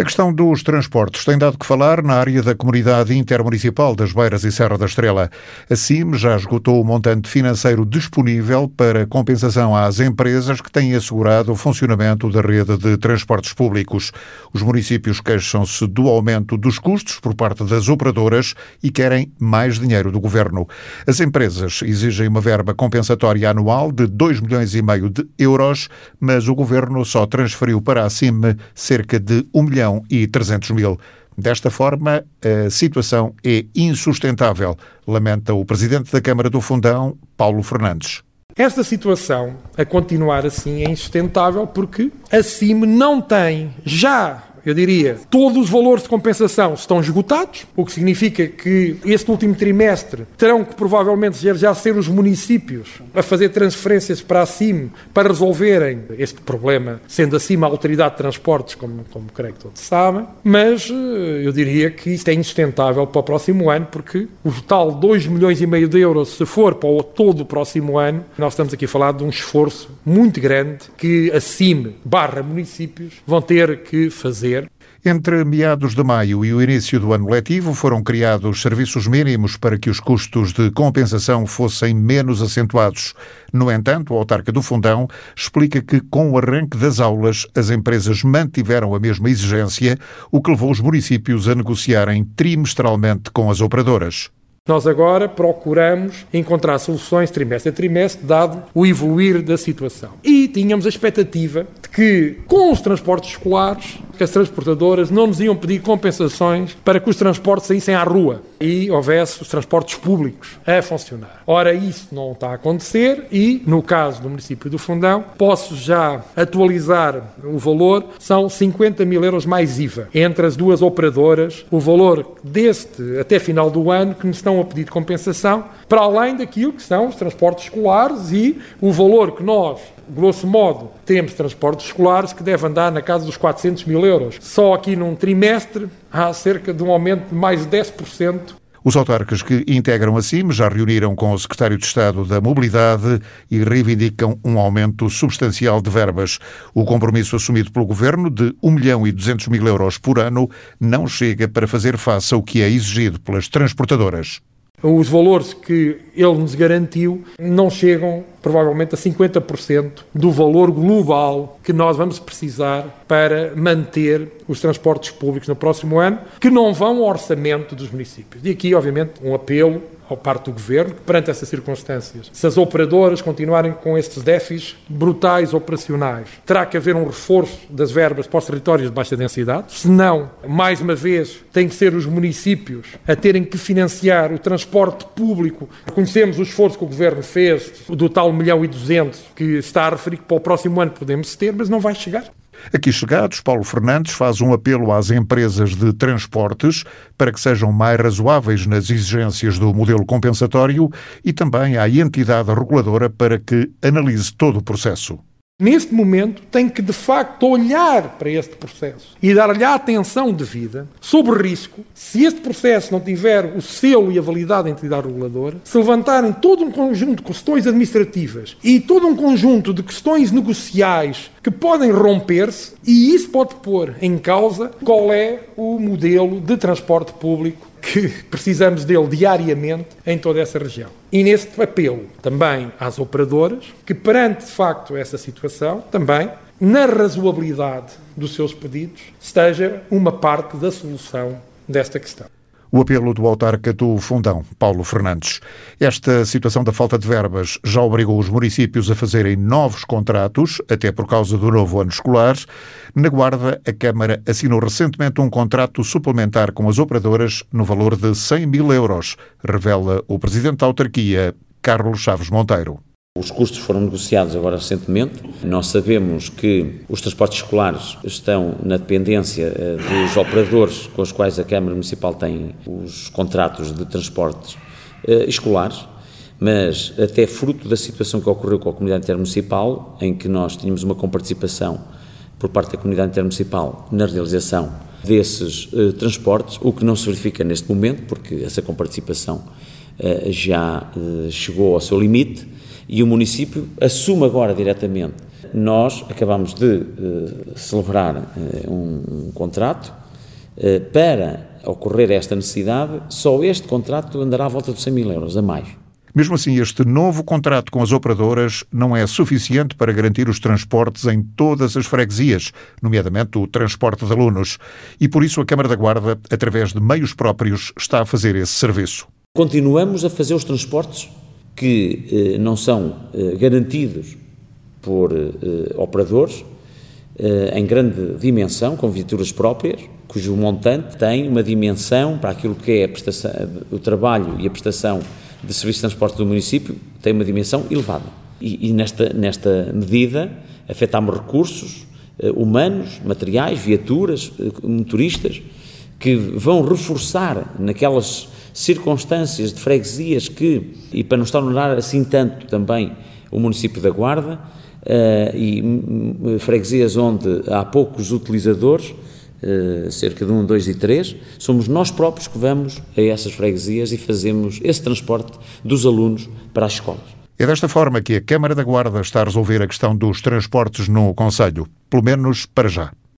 A questão dos transportes tem dado que falar na área da Comunidade Intermunicipal das Beiras e Serra da Estrela. A CIM já esgotou o montante financeiro disponível para compensação às empresas que têm assegurado o funcionamento da rede de transportes públicos. Os municípios queixam-se do aumento dos custos por parte das operadoras e querem mais dinheiro do governo. As empresas exigem uma verba compensatória anual de 2 milhões e meio de euros, mas o governo só transferiu para a CIM cerca de 1 milhão milhão e 300 mil. Desta forma, a situação é insustentável, lamenta o presidente da Câmara do Fundão, Paulo Fernandes. Esta situação, a continuar assim, é insustentável porque a CIM não tem já eu diria, todos os valores de compensação estão esgotados, o que significa que este último trimestre terão que provavelmente já ser os municípios a fazer transferências para a CIM para resolverem este problema, sendo a CIM a autoridade de transportes, como, como creio que todos sabem, mas eh, eu diria que isto é insustentável para o próximo ano, porque o tal 2 milhões e meio de euros, se for para o todo o próximo ano, nós estamos aqui a falar de um esforço muito grande que a CIM barra municípios vão ter que fazer entre meados de maio e o início do ano letivo foram criados serviços mínimos para que os custos de compensação fossem menos acentuados. No entanto, o autarca do Fundão explica que, com o arranque das aulas, as empresas mantiveram a mesma exigência, o que levou os municípios a negociarem trimestralmente com as operadoras. Nós agora procuramos encontrar soluções trimestre a trimestre, dado o evoluir da situação. E tínhamos a expectativa de que, com os transportes escolares, que as transportadoras não nos iam pedir compensações para que os transportes saíssem à rua e houvesse os transportes públicos a funcionar. Ora, isso não está a acontecer e, no caso do município do Fundão, posso já atualizar o valor, são 50 mil euros mais IVA. Entre as duas operadoras, o valor deste até final do ano que nos estão a pedir compensação, para além daquilo que são os transportes escolares e o valor que nós grosso modo, temos transportes escolares que devem andar na casa dos 400 mil euros. Só aqui num trimestre há cerca de um aumento de mais de 10%. Os autarcas que integram a CIM já reuniram com o secretário de Estado da Mobilidade e reivindicam um aumento substancial de verbas. O compromisso assumido pelo governo de 1 milhão e 200 mil euros por ano não chega para fazer face ao que é exigido pelas transportadoras. Os valores que ele nos garantiu não chegam provavelmente a 50% do valor global que nós vamos precisar para manter os transportes públicos no próximo ano, que não vão ao orçamento dos municípios. E aqui, obviamente, um apelo ao parte do governo, que perante essas circunstâncias, se as operadoras continuarem com estes déficits brutais operacionais, terá que haver um reforço das verbas para os territórios de baixa densidade, se não, mais uma vez, tem que ser os municípios a terem que financiar o transporte público. Conhecemos o esforço que o governo fez do tal milhão e duzentos que está a referir que para o próximo ano podemos ter, mas não vai chegar. Aqui chegados, Paulo Fernandes faz um apelo às empresas de transportes para que sejam mais razoáveis nas exigências do modelo compensatório e também à entidade reguladora para que analise todo o processo neste momento, tem que de facto olhar para este processo e dar-lhe a atenção devida sobre o risco, se este processo não tiver o selo e a validade da entidade reguladora, se levantarem todo um conjunto de questões administrativas e todo um conjunto de questões negociais que podem romper-se, e isso pode pôr em causa qual é o modelo de transporte público que precisamos dele diariamente em toda essa região. E neste apelo também às operadoras, que perante de facto essa situação, também, na razoabilidade dos seus pedidos, esteja uma parte da solução desta questão o apelo do autarca do Fundão, Paulo Fernandes. Esta situação da falta de verbas já obrigou os municípios a fazerem novos contratos, até por causa do novo ano escolar. Na Guarda, a Câmara assinou recentemente um contrato suplementar com as operadoras no valor de 100 mil euros, revela o presidente da autarquia, Carlos Chaves Monteiro. Os custos foram negociados agora recentemente. Nós sabemos que os transportes escolares estão na dependência eh, dos operadores com os quais a Câmara Municipal tem os contratos de transportes eh, escolares, mas até fruto da situação que ocorreu com a comunidade intermunicipal, em que nós tínhamos uma comparticipação por parte da comunidade intermunicipal na realização desses eh, transportes, o que não se verifica neste momento, porque essa comparticipação já chegou ao seu limite e o município assume agora diretamente nós acabamos de uh, celebrar uh, um, um, contrato uh, para ocorrer esta necessidade, só este contrato andará à volta de 100 mil euros a mais. Mesmo assim, este novo contrato com as operadoras não é suficiente para garantir os transportes em todas as freguesias, nomeadamente o transporte de alunos. E por isso a Câmara da Guarda, através de meios próprios, está a fazer esse serviço. Continuamos a fazer os transportes que eh, não são eh, garantidos por eh, operadores em grande dimensão, com viaturas próprias, cujo montante tem uma dimensão para aquilo que é o trabalho e a prestação de serviço de transporte do município, tem uma dimensão elevada. E, e nesta, nesta medida afetamos recursos humanos, materiais, viaturas, motoristas, que vão reforçar naquelas circunstâncias de freguesias que, e para não estar assim tanto também o município da Guarda, uh, e um, freguesias onde há poucos utilizadores, uh, cerca de um, dois e três, somos nós próprios que vamos a essas freguesias e fazemos esse transporte dos alunos para as escolas. É desta forma que a Câmara da Guarda está a resolver a questão dos transportes no Conselho, pelo menos para já.